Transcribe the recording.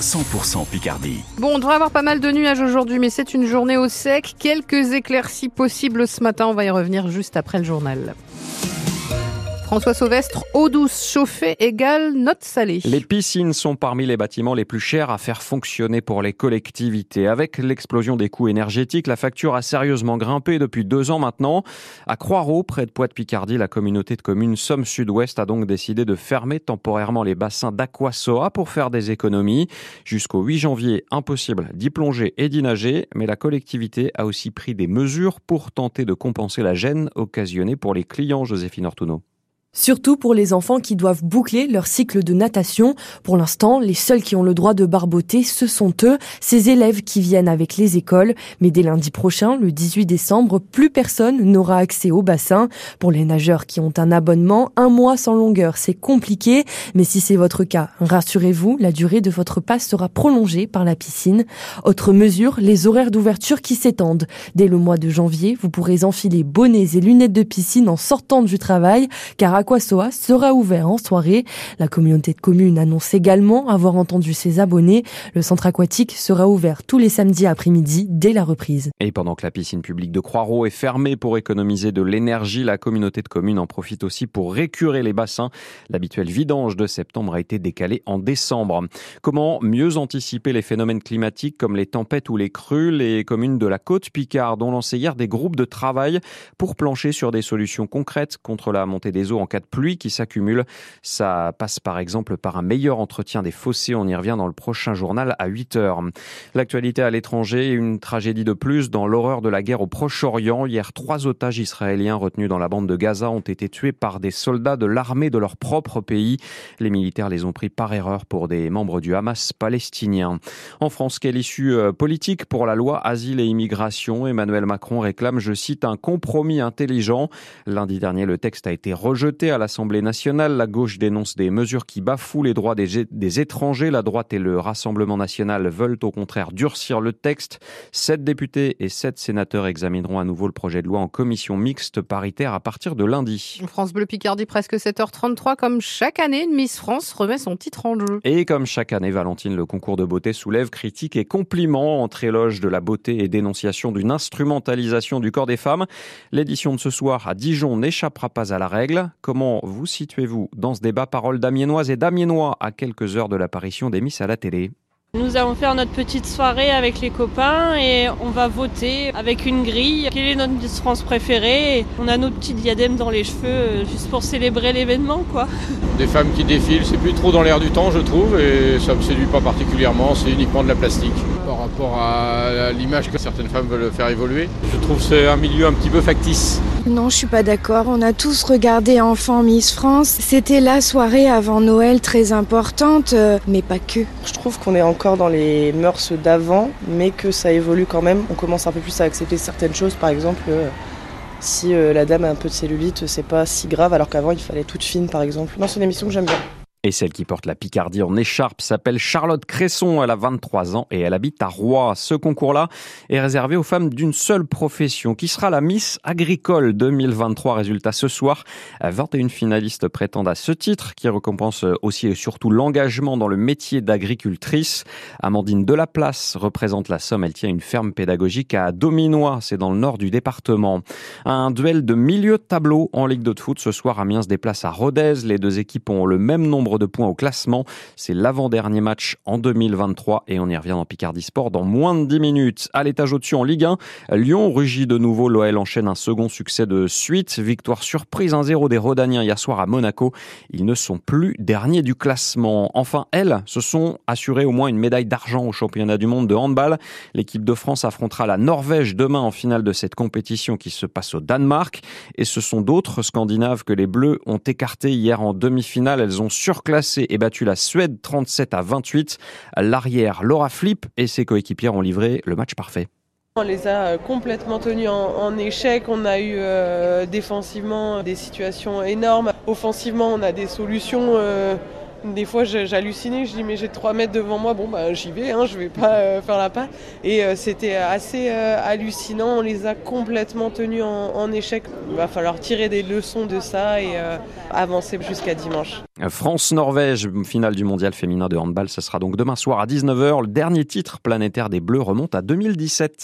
100% Picardie. Bon, on devrait avoir pas mal de nuages aujourd'hui, mais c'est une journée au sec. Quelques éclaircies possibles ce matin. On va y revenir juste après le journal. François Sauvestre, eau douce chauffée égale note salée. Les piscines sont parmi les bâtiments les plus chers à faire fonctionner pour les collectivités. Avec l'explosion des coûts énergétiques, la facture a sérieusement grimpé depuis deux ans maintenant. À Croix-Rouge, près de Poix-de-Picardie, la communauté de communes Somme Sud-Ouest a donc décidé de fermer temporairement les bassins d'Aquasoa pour faire des économies. Jusqu'au 8 janvier, impossible d'y plonger et d'y nager, mais la collectivité a aussi pris des mesures pour tenter de compenser la gêne occasionnée pour les clients, Joséphine Ortuno. Surtout pour les enfants qui doivent boucler leur cycle de natation. Pour l'instant, les seuls qui ont le droit de barboter, ce sont eux, ces élèves qui viennent avec les écoles. Mais dès lundi prochain, le 18 décembre, plus personne n'aura accès au bassin. Pour les nageurs qui ont un abonnement, un mois sans longueur, c'est compliqué. Mais si c'est votre cas, rassurez-vous, la durée de votre passe sera prolongée par la piscine. Autre mesure, les horaires d'ouverture qui s'étendent. Dès le mois de janvier, vous pourrez enfiler bonnets et lunettes de piscine en sortant du travail, Aquasoa sera ouvert en soirée. La communauté de communes annonce également avoir entendu ses abonnés. Le centre aquatique sera ouvert tous les samedis après-midi dès la reprise. Et pendant que la piscine publique de Croix-Rouge est fermée pour économiser de l'énergie, la communauté de communes en profite aussi pour récurer les bassins. L'habituel vidange de septembre a été décalé en décembre. Comment mieux anticiper les phénomènes climatiques comme les tempêtes ou les crues? Les communes de la côte Picarde ont lancé hier des groupes de travail pour plancher sur des solutions concrètes contre la montée des eaux en cas de pluie qui s'accumulent. Ça passe par exemple par un meilleur entretien des fossés. On y revient dans le prochain journal à 8 heures. L'actualité à l'étranger, une tragédie de plus dans l'horreur de la guerre au Proche-Orient. Hier, trois otages israéliens retenus dans la bande de Gaza ont été tués par des soldats de l'armée de leur propre pays. Les militaires les ont pris par erreur pour des membres du Hamas palestinien. En France, quelle issue euh, politique pour la loi Asile et Immigration? Emmanuel Macron réclame, je cite, un compromis intelligent. Lundi dernier, le texte a été rejeté à l'Assemblée nationale. La gauche dénonce des mesures qui bafouent les droits des, des étrangers. La droite et le Rassemblement national veulent au contraire durcir le texte. Sept députés et sept sénateurs examineront à nouveau le projet de loi en commission mixte paritaire à partir de lundi. France Bleu Picardie, presque 7h33. Comme chaque année, une Miss France remet son titre en jeu. Et comme chaque année, Valentine, le concours de beauté soulève critiques et compliments entre éloges de la beauté et dénonciation d'une instrumentalisation du corps des femmes. L'édition de ce soir à Dijon n'échappera pas à la règle. Comment vous situez-vous dans ce débat Parole d'Amiénoise et d'Amiénois à quelques heures de l'apparition des Miss à la télé. Nous allons faire notre petite soirée avec les copains et on va voter avec une grille. Quelle est notre Miss France préférée On a nos petits diadèmes dans les cheveux euh, juste pour célébrer l'événement quoi. Des femmes qui défilent, c'est plus trop dans l'air du temps je trouve et ça me séduit pas particulièrement, c'est uniquement de la plastique. Par rapport à l'image que certaines femmes veulent faire évoluer, je trouve c'est un milieu un petit peu factice. Non, je suis pas d'accord. On a tous regardé Enfant Miss France. C'était la soirée avant Noël très importante, euh, mais pas que. Je trouve qu'on est encore dans les mœurs d'avant, mais que ça évolue quand même. On commence un peu plus à accepter certaines choses. Par exemple, euh, si euh, la dame a un peu de cellulite, c'est pas si grave, alors qu'avant il fallait toute fine, par exemple. Non, c'est une émission que j'aime bien. Et celle qui porte la Picardie en écharpe s'appelle Charlotte Cresson. Elle a 23 ans et elle habite à Roy. Ce concours-là est réservé aux femmes d'une seule profession, qui sera la Miss Agricole 2023. Résultat ce soir. 21 finalistes prétendent à ce titre, qui récompense aussi et surtout l'engagement dans le métier d'agricultrice. Amandine Delaplace représente la Somme. Elle tient une ferme pédagogique à Dominois. C'est dans le nord du département. Un duel de milieu de tableau en Ligue de foot. Ce soir, Amiens se déplace à Rodez. Les deux équipes ont le même nombre de points au classement. C'est l'avant-dernier match en 2023 et on y revient dans Picardie Sport dans moins de 10 minutes. À l'étage au-dessus en Ligue 1, Lyon rugit de nouveau. L'OL enchaîne un second succès de suite. Victoire surprise 1-0 des Rodaniens hier soir à Monaco. Ils ne sont plus derniers du classement. Enfin, elles se sont assurées au moins une médaille d'argent au championnat du monde de handball. L'équipe de France affrontera la Norvège demain en finale de cette compétition qui se passe au Danemark. Et ce sont d'autres Scandinaves que les Bleus ont écartés hier en demi-finale. Elles ont sur classé et battu la Suède 37 à 28. L'arrière Laura Flip et ses coéquipières ont livré le match parfait. On les a euh, complètement tenus en, échec. On a eu euh, défensivement des situations énormes. Offensivement, on a des solutions. Euh, Des fois, j'hallucinais, je dis mais j'ai 3 mètres devant moi, bon bah j'y vais, hein, je vais pas euh, faire la patte. Et euh, c'était assez euh, hallucinant, on les a complètement tenus en, en, échec. Il va falloir tirer des leçons de ça et avancer jusqu'à dimanche. France-Norvège, finale du mondial féminin de handball, ce sera donc demain soir à 19h. Le dernier titre planétaire des Bleus remonte à 2017.